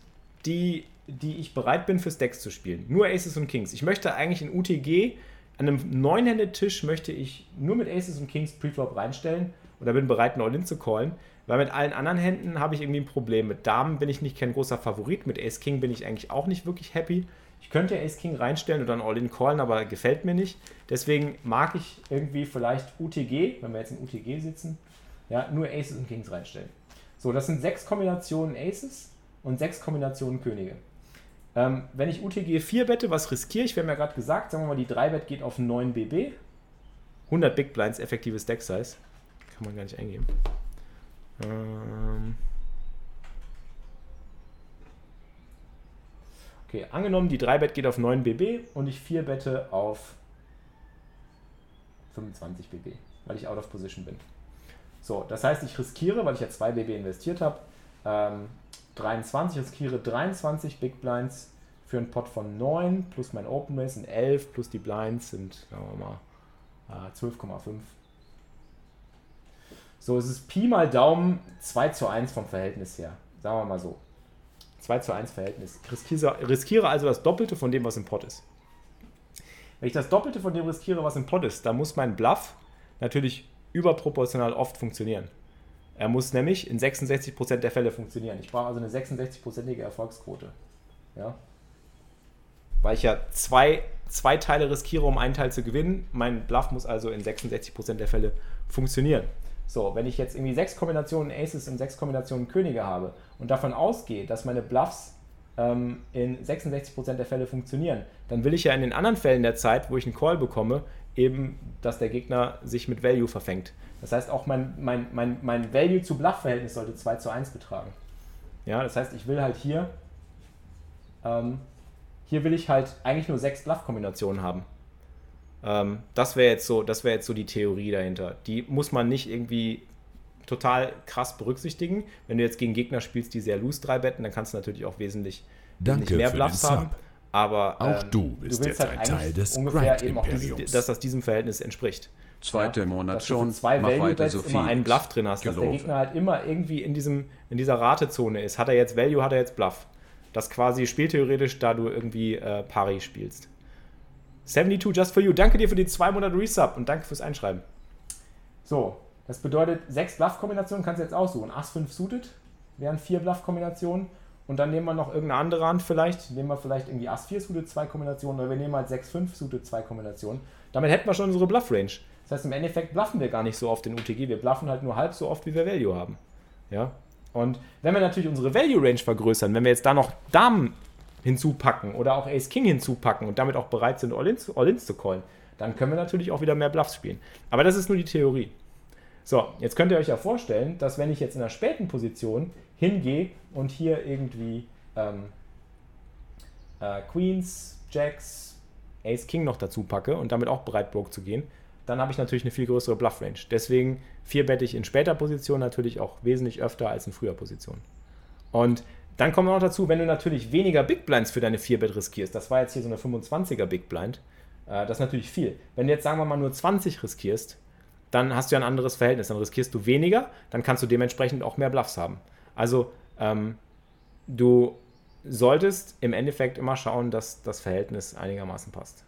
Speaker 2: die, die ich bereit bin fürs Decks zu spielen, nur Aces und Kings. Ich möchte eigentlich in UTG an einem neunhände-Tisch möchte ich nur mit Aces und Kings Preflop reinstellen oder bin bereit, ein All-In zu callen. Weil mit allen anderen Händen habe ich irgendwie ein Problem. Mit Damen bin ich nicht kein großer Favorit. Mit Ace King bin ich eigentlich auch nicht wirklich happy. Ich könnte Ace King reinstellen oder ein All-In callen, aber gefällt mir nicht. Deswegen mag ich irgendwie vielleicht UTG, wenn wir jetzt in UTG sitzen, ja, nur Aces und Kings reinstellen. So, das sind sechs Kombinationen Aces und sechs Kombinationen Könige. Ähm, wenn ich UTG 4 bette, was riskiere ich? Wir haben ja gerade gesagt, sagen wir mal, die 3 Bet geht auf 9 BB. 100 Big Blinds, effektives Deck Size. Kann man gar nicht eingeben. Ähm okay, angenommen, die 3-Bet geht auf 9 BB und ich 4 bette auf 25 BB, weil ich out of position bin. So, das heißt, ich riskiere, weil ich ja 2 BB investiert habe, ähm, 23, riskiere 23 Big Blinds für einen Pot von 9 plus mein Open Race sind 11 plus die Blinds sind, sagen wir mal, äh, 12,5. So, es ist Pi mal Daumen 2 zu 1 vom Verhältnis her. Sagen wir mal so. 2 zu 1 Verhältnis. Ich riskiere, also das Doppelte von dem, was im Pot ist. Wenn ich das Doppelte von dem riskiere, was im Pot ist, dann muss mein Bluff natürlich überproportional oft funktionieren. Er muss nämlich in 66% der Fälle funktionieren. Ich brauche also eine 66%ige Erfolgsquote. Ja? Weil ich ja zwei, zwei Teile riskiere, um einen Teil zu gewinnen. Mein Bluff muss also in 66% der Fälle funktionieren. So, wenn ich jetzt irgendwie sechs Kombinationen Aces und sechs Kombinationen Könige habe und davon ausgehe, dass meine Bluffs ähm, in 66% der Fälle funktionieren, dann will ich ja in den anderen Fällen der Zeit, wo ich einen Call bekomme, eben, dass der Gegner sich mit Value verfängt. Das heißt, auch mein, mein, mein, mein Value zu Bluff-Verhältnis sollte 2 zu 1 betragen. Ja, das heißt, ich will halt hier, ähm, hier will ich halt eigentlich nur sechs Bluff-Kombinationen haben. Ähm, das wäre jetzt, so, wär jetzt so die Theorie dahinter. Die muss man nicht irgendwie total krass berücksichtigen. Wenn du jetzt gegen Gegner spielst, die sehr loose 3 betten, dann kannst du natürlich auch wesentlich,
Speaker 3: Danke
Speaker 2: wesentlich mehr Bluffs haben. aber
Speaker 3: Auch
Speaker 2: ähm,
Speaker 3: du bist
Speaker 2: willst
Speaker 3: jetzt
Speaker 2: halt
Speaker 3: ein Teil des
Speaker 2: ungefähr eben auch dieses, dass das diesem Verhältnis entspricht.
Speaker 3: Zweiter Monat
Speaker 2: dass du
Speaker 3: schon.
Speaker 2: zwei
Speaker 3: Mach
Speaker 2: Value
Speaker 3: weiter
Speaker 2: Bets
Speaker 3: so
Speaker 2: immer
Speaker 3: viel.
Speaker 2: einen Bluff drin hast, dass der
Speaker 3: Gelaufen.
Speaker 2: Gegner halt immer irgendwie in, diesem, in dieser Ratezone ist. Hat er jetzt Value, hat er jetzt Bluff. Das quasi spieltheoretisch, da du irgendwie äh, Pari spielst. 72 just for you. Danke dir für die 2 Monate Resub und danke fürs Einschreiben. So, das bedeutet, sechs Bluff-Kombinationen kannst du jetzt aussuchen. Ass 5 suited wären vier Bluff-Kombinationen. Und dann nehmen wir noch irgendeine andere Hand vielleicht. Nehmen wir vielleicht irgendwie Ass 4 suited, zwei Kombinationen. Oder wir nehmen halt 6 5 suited, zwei Kombinationen. Damit hätten wir schon unsere Bluff-Range. Das heißt, im Endeffekt bluffen wir gar nicht so oft in UTG. Wir bluffen halt nur halb so oft, wie wir Value haben. Ja. Und wenn wir natürlich unsere Value-Range vergrößern, wenn wir jetzt da noch Damen hinzupacken oder auch Ace King hinzupacken und damit auch bereit sind, All-Ins All zu callen, dann können wir natürlich auch wieder mehr Bluffs spielen. Aber das ist nur die Theorie. So, jetzt könnt ihr euch ja vorstellen, dass wenn ich jetzt in der späten Position hingehe und hier irgendwie ähm, äh, Queens, Jacks, Ace King noch dazu packe und damit auch bereit broke zu gehen, dann habe ich natürlich eine viel größere Bluff-Range. Deswegen vierbette ich in später Position natürlich auch wesentlich öfter als in früher Position. Und dann kommt noch dazu, wenn du natürlich weniger Big Blinds für deine 4-Bet riskierst, das war jetzt hier so eine 25er Big Blind, äh, das ist natürlich viel. Wenn du jetzt, sagen wir mal, nur 20 riskierst, dann hast du ja ein anderes Verhältnis. Dann riskierst du weniger, dann kannst du dementsprechend auch mehr Bluffs haben. Also ähm, du solltest im Endeffekt immer schauen, dass das Verhältnis einigermaßen passt.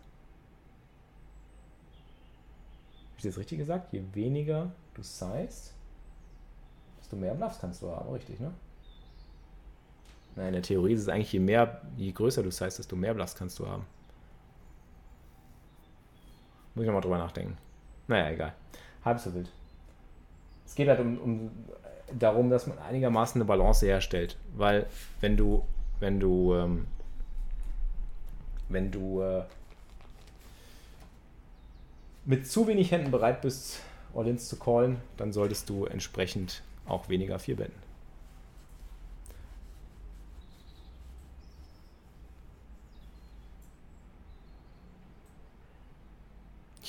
Speaker 2: Habe ich das richtig gesagt? Je weniger du sized, desto mehr Bluffs kannst du haben, richtig, ne? Nein, in der Theorie ist es eigentlich, je mehr, je größer du sized, desto mehr Bluffs kannst du haben. Muss ich nochmal drüber nachdenken. Naja, egal. Halb so wild. Es geht halt um, um darum, dass man einigermaßen eine Balance herstellt. Weil wenn du, wenn du, ähm, wenn du äh, mit zu wenig Händen bereit bist, All-Ins zu callen, dann solltest du entsprechend auch weniger vier betten.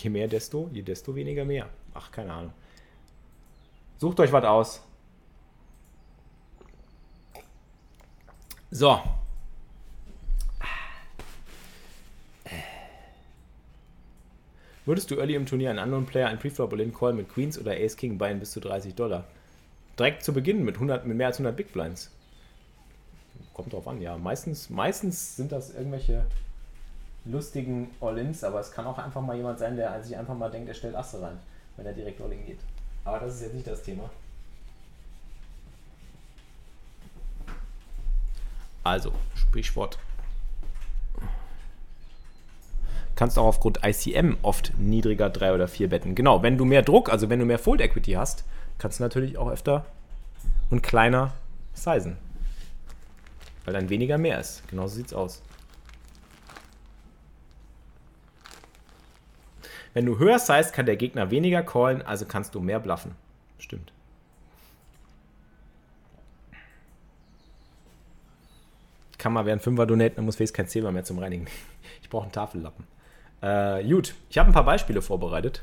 Speaker 2: Je mehr, desto, je desto weniger mehr. Ach, keine Ahnung. Sucht euch was aus. So. Würdest du early im Turnier einen anderen Player einen Preflop in Call mit Queens oder Ace King beien bis zu 30 Dollar? Direkt zu Beginn mit, 100, mit mehr als 100 Big Blinds. Kommt drauf an, ja. Meistens, meistens sind das irgendwelche lustigen All-Ins, aber es kann auch einfach mal jemand sein, der sich einfach mal denkt, er stellt Asse rein, wenn er direkt All-In geht. Aber das ist jetzt nicht das Thema. Also, Sprichwort. Kannst auch aufgrund ICM oft niedriger 3 oder 4 betten. Genau, wenn du mehr Druck, also wenn du mehr Fold Equity hast, kannst du natürlich auch öfter und kleiner sizen. Weil dann weniger mehr ist. Genauso sieht's aus. Wenn du höher size, kann der Gegner weniger callen, also kannst du mehr bluffen. Stimmt. Kann mal während 5er donaten, dann muss Face kein Zebra mehr zum Reinigen. Ich brauche einen Tafellappen. Äh, gut, ich habe ein paar Beispiele vorbereitet.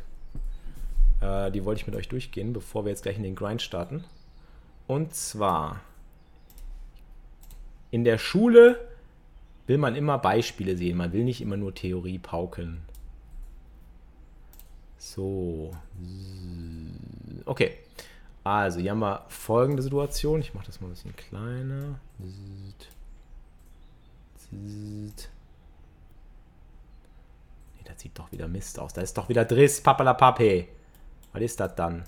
Speaker 2: Äh, die wollte ich mit euch durchgehen, bevor wir jetzt gleich in den Grind starten. Und zwar, in der Schule will man immer Beispiele sehen. Man will nicht immer nur Theorie paukeln. So. Okay. Also, hier haben wir folgende Situation. Ich mache das mal ein bisschen kleiner. Nee, das sieht doch wieder Mist aus. Da ist doch wieder Driss, Papalapape. Was ist das dann?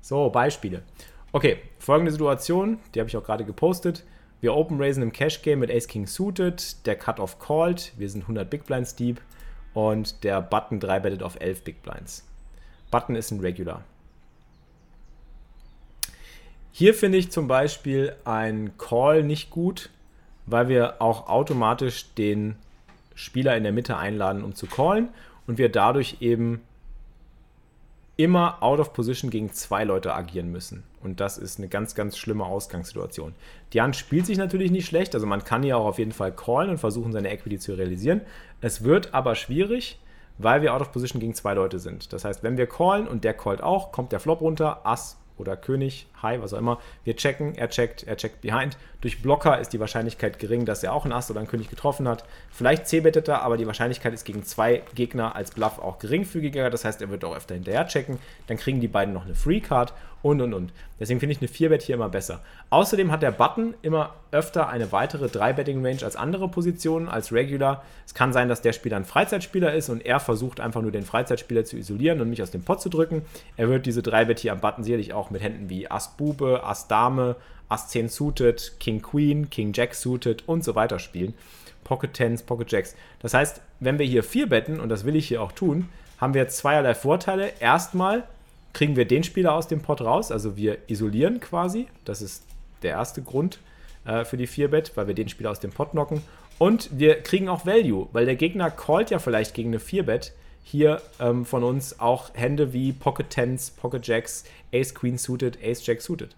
Speaker 2: So, Beispiele. Okay, folgende Situation, die habe ich auch gerade gepostet. Wir open raisen im Cash Game mit Ace King suited, der Cut-Off called, wir sind 100 Big Blinds deep und der Button 3 bettet auf 11 Big Blinds. Button ist ein Regular. Hier finde ich zum Beispiel ein Call nicht gut, weil wir auch automatisch den Spieler in der Mitte einladen, um zu callen und wir dadurch eben immer out of position gegen zwei Leute agieren müssen. Und das ist eine ganz, ganz schlimme Ausgangssituation. Die Hand spielt sich natürlich nicht schlecht, also man kann hier auch auf jeden Fall callen und versuchen, seine Equity zu realisieren. Es wird aber schwierig, weil wir out of position gegen zwei Leute sind. Das heißt, wenn wir callen und der callt auch, kommt der Flop runter, Ass oder König High, was auch immer. Wir checken, er checkt, er checkt behind. Durch Blocker ist die Wahrscheinlichkeit gering, dass er auch einen Ass oder einen König getroffen hat. Vielleicht c-bettet er, aber die Wahrscheinlichkeit ist gegen zwei Gegner als Bluff auch geringfügiger. Das heißt, er wird auch öfter hinterher checken. Dann kriegen die beiden noch eine Free Card und und und. Deswegen finde ich eine 4-Bet hier immer besser. Außerdem hat der Button immer öfter eine weitere 3-Betting-Range als andere Positionen, als Regular. Es kann sein, dass der Spieler ein Freizeitspieler ist und er versucht einfach nur den Freizeitspieler zu isolieren und mich aus dem Pot zu drücken. Er wird diese 3-Bet hier am Button sicherlich auch mit Händen wie Ass Bube, Ass Dame, Ass 10 suited, King Queen, King Jack suited und so weiter spielen. Pocket Tens, Pocket Jacks. Das heißt, wenn wir hier 4 betten, und das will ich hier auch tun, haben wir zweierlei Vorteile. Erstmal kriegen wir den Spieler aus dem Pot raus, also wir isolieren quasi. Das ist der erste Grund äh, für die 4-Bet, weil wir den Spieler aus dem Pot knocken. Und wir kriegen auch Value, weil der Gegner callt ja vielleicht gegen eine 4-Bet hier ähm, von uns auch Hände wie Pocket Tens, Pocket Jacks, Ace Queen suited, Ace Jack suited.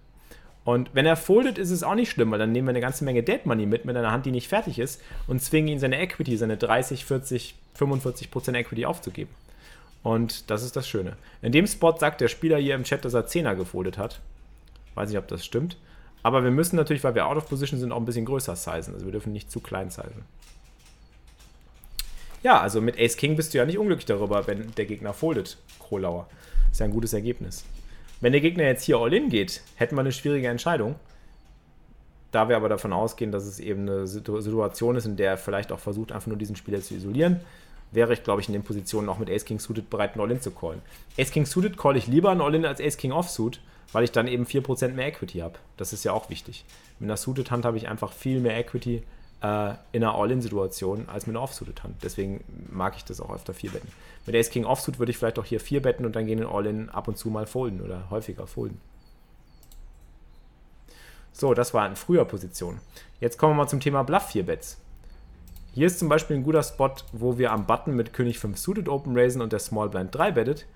Speaker 2: Und wenn er foldet, ist es auch nicht schlimm, weil dann nehmen wir eine ganze Menge Dead Money mit, mit einer Hand, die nicht fertig ist, und zwingen ihn seine Equity, seine 30, 40, 45 Prozent Equity aufzugeben. Und das ist das Schöne. In dem Spot sagt der Spieler hier im Chat, dass er 10er gefoldet hat. Weiß nicht, ob das stimmt. Aber wir müssen natürlich, weil wir out of position sind, auch ein bisschen größer sizen. Also wir dürfen nicht zu klein sizen. Ja, also mit Ace King bist du ja nicht unglücklich darüber, wenn der Gegner foldet, Krolauer. Ist ja ein gutes Ergebnis. Wenn der Gegner jetzt hier All-In geht, hätten wir eine schwierige Entscheidung. Da wir aber davon ausgehen, dass es eben eine Situation ist, in der er vielleicht auch versucht, einfach nur diesen Spieler zu isolieren, wäre ich, glaube ich, in den Positionen auch mit Ace King Suited bereit, ein All-In zu callen. Ace King Suited call ich lieber ein All-In als Ace King Offsuit, weil ich dann eben 4% mehr Equity habe. Das ist ja auch wichtig. Mit einer Suited Hand habe ich einfach viel mehr Equity äh, in einer All-In-Situation als mit einer Offsuited Hand. Deswegen mag ich das auch öfter 4 betten. Mit Ace King Offsuit würde ich vielleicht auch hier 4 betten und dann gehen in All-In ab und zu mal folden oder häufiger folden. So, das war in früher Position. Jetzt kommen wir mal zum Thema Bluff 4 Bets. Hier ist zum Beispiel ein guter Spot, wo wir am Button mit König 5 Suited Open raisen und der Small Blind 3 bettet.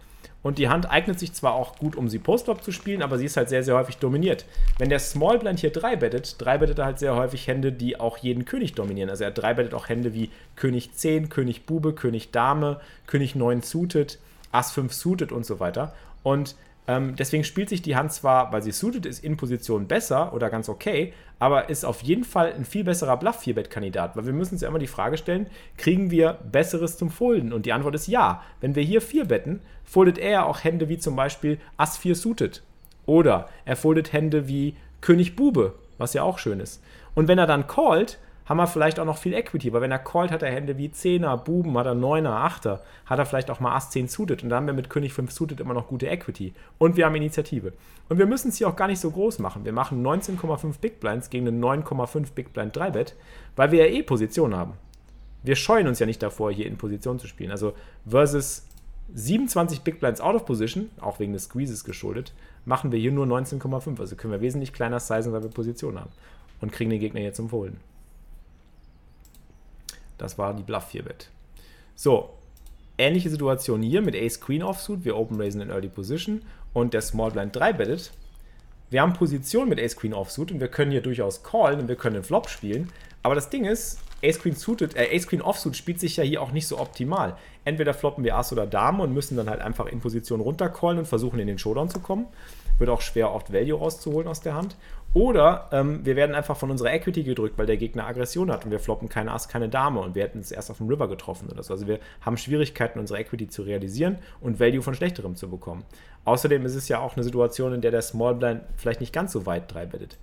Speaker 2: Und die Hand eignet sich zwar auch gut, um sie Postflop zu spielen, aber sie ist halt sehr, sehr häufig dominiert. Wenn der Small Blind hier 3 bettet, 3 bettet er halt sehr häufig Hände, die auch jeden König dominieren. Also er 3 bettet auch Hände wie König 10, König Bube, König Dame, König 9 suited, Ass 5 suited und so weiter. Und ähm, deswegen spielt sich die Hand zwar, weil sie suited ist, in Position besser oder ganz okay, aber ist auf jeden Fall ein viel besserer Bluff-4-Bet-Kandidat, weil wir müssen uns ja immer die Frage stellen, kriegen wir Besseres zum Folden? Und die Antwort ist ja. Wenn wir hier 4 betten, foldet er ja auch Hände wie zum Beispiel Ass 4 suited. Oder er foldet Hände wie König Bube, was ja auch schön ist. Und wenn er dann callt, haben wir vielleicht auch noch viel Equity, weil wenn er callt, hat er Hände wie 10er, Buben, hat er 9er, 8er, hat er vielleicht auch mal Ass 10 suited und dann haben wir mit König 5 suited immer noch gute Equity. Und wir haben Initiative. Und wir müssen es hier auch gar nicht so groß machen. Wir machen 19,5 Big Blinds gegen eine 9,5 Big Blind 3 Bet, weil wir ja eh Position haben. Wir scheuen uns ja nicht davor, hier in Position zu spielen. Also versus 27 Big Blinds out of position, auch wegen des Squeezes geschuldet, machen wir hier nur 19,5. Also können wir wesentlich kleiner sizen, weil wir Position haben. Und kriegen den Gegner hier zum Folden. Das war die Bluff 4-Bet. So, ähnliche Situation hier mit Ace Queen Offsuit. Wir Open Raisen in Early Position und der Small Blind 3 bettet. Wir haben Position mit Ace Queen Offsuit und wir können hier durchaus callen und wir können den Flop spielen. Aber das Ding ist, Ace Queen, suited, äh, Ace Queen Offsuit spielt sich ja hier auch nicht so optimal. Entweder floppen wir Ass oder Dame und müssen dann halt einfach in Position runtercallen und versuchen in den Showdown zu kommen. Wird auch schwer, oft Value rauszuholen aus der Hand. Oder ähm, wir werden einfach von unserer Equity gedrückt, weil der Gegner Aggression hat und wir floppen keine Ass, keine Dame und wir hätten es erst auf dem River getroffen oder so. Also wir haben Schwierigkeiten, unsere Equity zu realisieren und Value von schlechterem zu bekommen. Außerdem ist es ja auch eine Situation, in der der Small Blind vielleicht nicht ganz so weit drei bettet.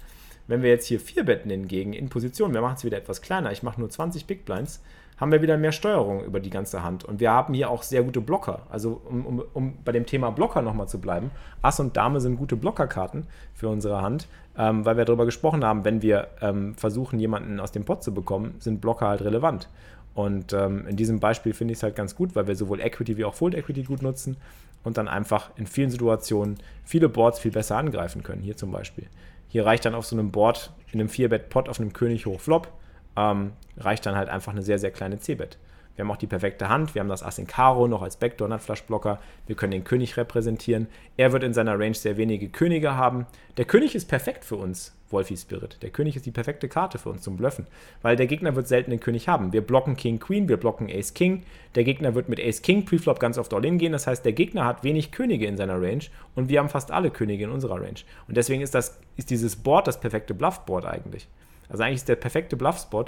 Speaker 2: Wenn wir jetzt hier vier betten hingegen in Position, wir machen es wieder etwas kleiner, ich mache nur 20 Big Blinds, haben wir wieder mehr Steuerung über die ganze Hand. Und wir haben hier auch sehr gute Blocker. Also um, um, um bei dem Thema Blocker nochmal zu bleiben, Ass und Dame sind gute Blockerkarten für unsere Hand, ähm, weil wir darüber gesprochen haben, wenn wir ähm, versuchen, jemanden aus dem Pot zu bekommen, sind Blocker halt relevant. Und ähm, in diesem Beispiel finde ich es halt ganz gut, weil wir sowohl Equity wie auch Fold Equity gut nutzen und dann einfach in vielen Situationen viele Boards viel besser angreifen können. Hier zum Beispiel. Hier reicht dann auf so einem Board in einem 4-Bet-Pot auf einem König hoch Flop ähm, reicht dann halt einfach eine sehr, sehr kleine C-Bet. Wir haben auch die perfekte Hand. Wir haben das Ass in Karo noch als Backdoor Nutflush-Blocker. Wir können den König repräsentieren. Er wird in seiner Range sehr wenige Könige haben. Der König ist perfekt für uns, Wolfie Spirit. Der König ist die perfekte Karte für uns zum Bluffen, weil der Gegner wird selten den König haben. Wir blocken King Queen, wir blocken Ace King. Der Gegner wird mit Ace King Preflop ganz oft All-In gehen. Das heißt, der Gegner hat wenig Könige in seiner Range und wir haben fast alle Könige in unserer Range. Und deswegen ist, das, ist dieses Board das perfekte Bluff-Board eigentlich. Also eigentlich ist der perfekte Bluff-Spot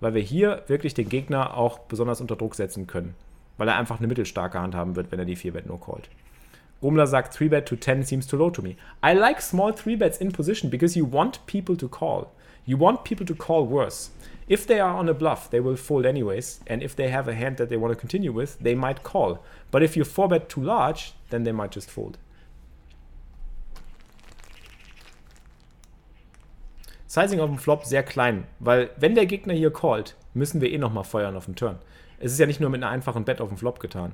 Speaker 2: weil wir hier wirklich den Gegner auch besonders unter Druck setzen können. Weil er einfach eine mittelstarke Hand haben wird, wenn er die 4-Bet nur callt. Rumler sagt 3-Bet to 10 seems too low to me. I like small 3-Bets in position because you want people to call. You want people to call worse. If they are on a bluff, they will fold anyways, and if they have a hand that they want to continue with, they might call. But if you 4-bet too large, then they might just fold. Sizing auf dem Flop sehr klein, weil wenn der Gegner hier callt, müssen wir eh nochmal feuern auf dem Turn. Es ist ja nicht nur mit einer einfachen Bet auf dem Flop getan.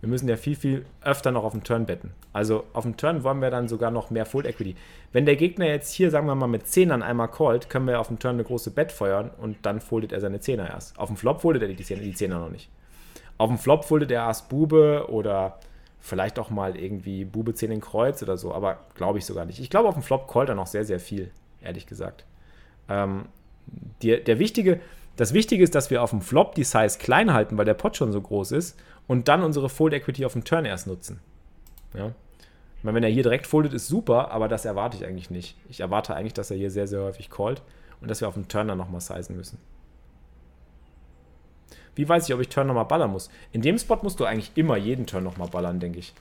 Speaker 2: Wir müssen ja viel, viel öfter noch auf dem Turn betten. Also auf dem Turn wollen wir dann sogar noch mehr Full Equity. Wenn der Gegner jetzt hier, sagen wir mal, mit 10ern einmal callt, können wir auf dem Turn eine große Bet feuern und dann foldet er seine 10er erst. Auf dem Flop foldet er die 10er, die 10er noch nicht. Auf dem Flop foldet er erst Bube oder vielleicht auch mal irgendwie Bube 10 in Kreuz oder so, aber glaube ich sogar nicht. Ich glaube, auf dem Flop callt er noch sehr, sehr viel, ehrlich gesagt. Ähm, die, der wichtige, das Wichtige ist, dass wir auf dem Flop die Size klein halten, weil der Pot schon so groß ist und dann unsere Fold Equity auf dem Turn erst nutzen. Ja. Ich meine, wenn er hier direkt foldet, ist super, aber das erwarte ich eigentlich nicht. Ich erwarte eigentlich, dass er hier sehr, sehr häufig callt und dass wir auf dem Turn dann nochmal sizen müssen. Wie weiß ich, ob ich Turn nochmal ballern muss? In dem Spot musst du eigentlich immer jeden Turn nochmal ballern, denke ich.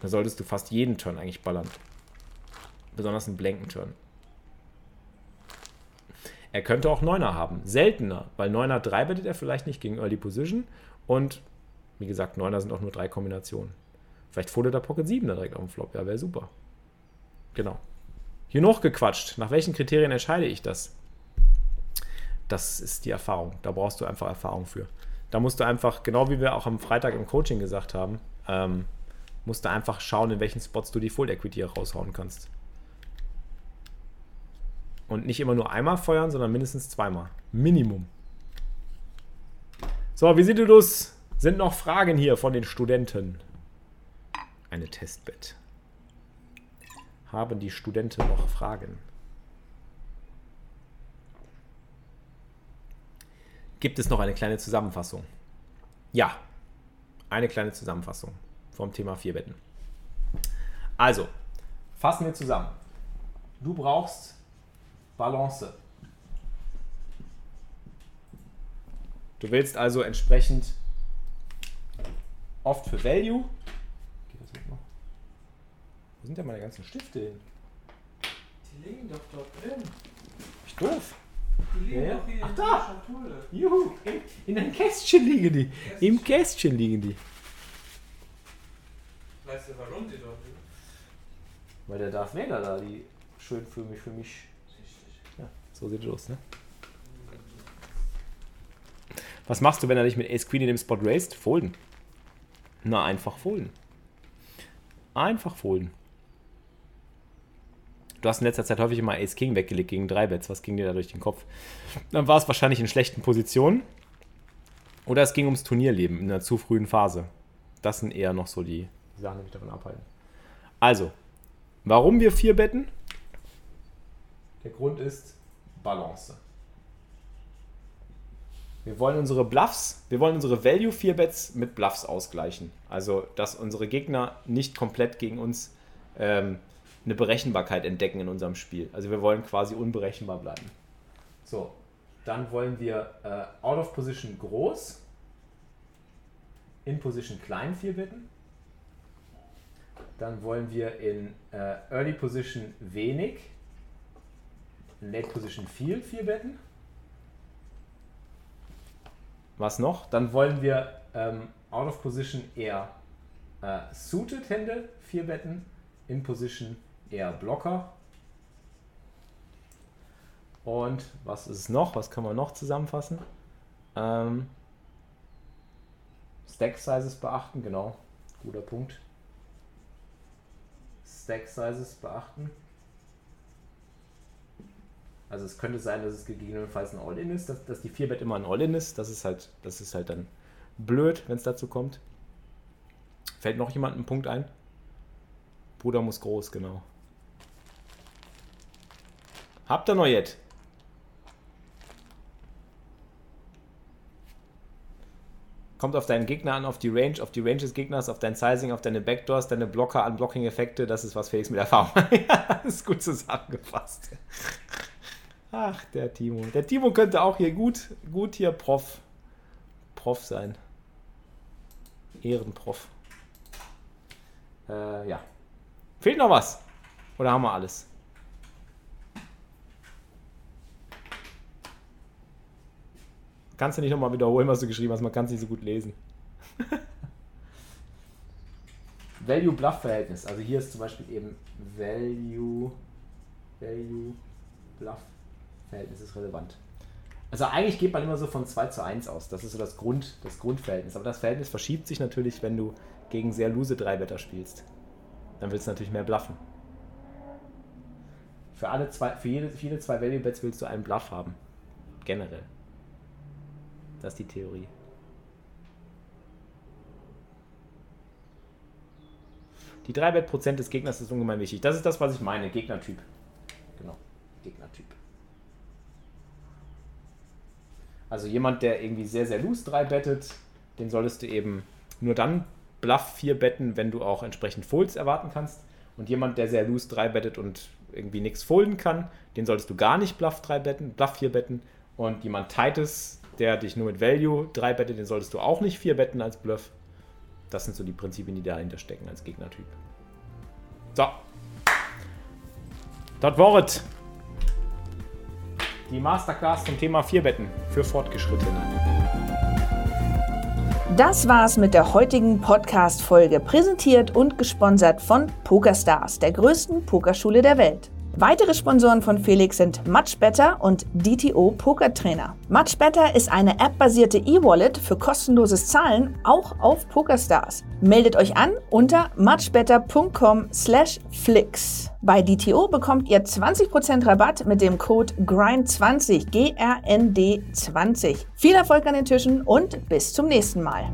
Speaker 2: Da solltest du fast jeden Turn eigentlich ballern. Besonders einen blanken Turn. Er könnte auch Neuner haben. Seltener, weil Neuner 3 bettet er vielleicht nicht gegen Early Position. Und wie gesagt, Neuner sind auch nur drei Kombinationen. Vielleicht foldet der Pocket 7 direkt auf dem Flop. Ja, wäre super. Genau. Hier noch gequatscht. Nach welchen Kriterien entscheide ich das? Das ist die Erfahrung. Da brauchst du einfach Erfahrung für. Da musst du einfach, genau wie wir auch am Freitag im Coaching gesagt haben, ähm, musst du einfach schauen, in welchen Spots du die Full Equity raushauen kannst. Und nicht immer nur einmal feuern, sondern mindestens zweimal. Minimum. So, wie sieht du? Sind noch Fragen hier von den Studenten? Eine Testbett. Haben die Studenten noch Fragen? Gibt es noch eine kleine Zusammenfassung? Ja, eine kleine Zusammenfassung vom Thema vier Betten. Also, fassen wir zusammen. Du brauchst Balance. Du willst also entsprechend oft für Value. Wo sind denn meine ganzen Stifte hin?
Speaker 4: Die liegen doch dort drin.
Speaker 2: Ich doof.
Speaker 4: Die liegen
Speaker 2: Ja, ja.
Speaker 4: doch hier
Speaker 2: Ach,
Speaker 4: in
Speaker 2: da.
Speaker 4: Schatulle.
Speaker 2: Juhu, in, in einem Kästchen liegen die. Im Kästchen liegen die.
Speaker 4: Weißt du, warum die dort liegen?
Speaker 2: Weil der Darth Vader da die schön für mich, für mich. So sieht es aus, ne? Was machst du, wenn er dich mit Ace Queen in dem Spot raced? Folden. Na, einfach folden. Einfach folden. Du hast in letzter Zeit häufig immer Ace King weggelegt gegen drei Bets. Was ging dir da durch den Kopf? Dann war es wahrscheinlich in schlechten Positionen. Oder es ging ums Turnierleben in einer zu frühen Phase. Das sind eher noch so die Sachen, die mich davon abhalten. Also, warum wir vier betten? Der Grund ist Balance. Wir wollen unsere Bluffs, wir wollen unsere Value 4 Bets mit Bluffs ausgleichen. Also, dass unsere Gegner nicht komplett gegen uns ähm, eine Berechenbarkeit entdecken in unserem Spiel. Also, wir wollen quasi unberechenbar bleiben. So, dann wollen wir äh, out of position groß, in position klein 4 Betten. Dann wollen wir in äh, early position wenig, late position viel 4 Betten. Was noch? Dann wollen wir ähm, out of position eher äh, suited Hände, vier Betten, in position eher Blocker. Und was ist noch? Was kann man noch zusammenfassen? Ähm, Stack Sizes beachten, genau. Guter Punkt. Stack Sizes beachten. Also es könnte sein, dass es gegebenenfalls ein All-In ist, dass, dass die 4-Bet immer ein All-In ist. Das ist halt, das ist halt dann blöd, wenn es dazu kommt. Fällt noch jemand ein Punkt ein? Bruder muss groß, genau. Habt ihr noch jetzt? Kommt auf deinen Gegner an, auf die Range, auf die Range des Gegners, auf dein Sizing, auf deine Backdoors, deine Blocker, Unblocking-Effekte. Das ist was Felix mit Erfahrung ja, das ist gut zusammengefasst. Ach, der Timo. Der Timo könnte auch hier gut, gut hier Prof, Prof sein. Ehrenprof. Äh, ja. Fehlt noch was? Oder haben wir alles? Kannst du nicht nochmal wiederholen, was du geschrieben hast? Man kann es nicht so gut lesen. Value-Bluff-Verhältnis. Also hier ist zum Beispiel eben Value, Value, Bluff-Verhältnis ist relevant. Also eigentlich geht man immer so von 2 zu 1 aus. Das ist so das, Grund, das Grundverhältnis. Aber das Verhältnis verschiebt sich natürlich, wenn du gegen sehr lose 3-Better spielst. Dann willst du natürlich mehr bluffen. Für, alle zwei, für, jede, für zwei Value-Bets willst du einen Bluff haben. Generell. Das ist die Theorie. Die 3-Bet-Prozent des Gegners ist ungemein wichtig. Das ist das, was ich meine. Gegnertyp. Genau. Gegnertyp. Also jemand, der irgendwie sehr, sehr loose 3 bettet, den solltest du eben nur dann Bluff 4 betten, wenn du auch entsprechend Folds erwarten kannst. Und jemand, der sehr loose 3 bettet und irgendwie nichts folden kann, den solltest du gar nicht Bluff 3 betten, Bluff 4 betten. Und jemand Tightes, der dich nur mit Value 3 bettet, den solltest du auch nicht 4 betten als Bluff. Das sind so die Prinzipien, die dahinter stecken als Gegnertyp. So. Dort Wort. Die Masterclass zum Thema 4 Betten für Fortgeschrittene.
Speaker 1: Das war's mit der heutigen Podcast-Folge, präsentiert und gesponsert von PokerStars, der größten Pokerschule der Welt. Weitere Sponsoren von Felix sind MuchBetter und DTO Pokertrainer. MuchBetter ist eine App-basierte E-Wallet für kostenloses Zahlen, auch auf PokerStars. Meldet euch an unter muchbetter.com/flix. Bei DTO bekommt ihr 20% Rabatt mit dem Code GRIND20, G-R-N-D 20. Viel Erfolg an den Tischen und bis zum nächsten Mal.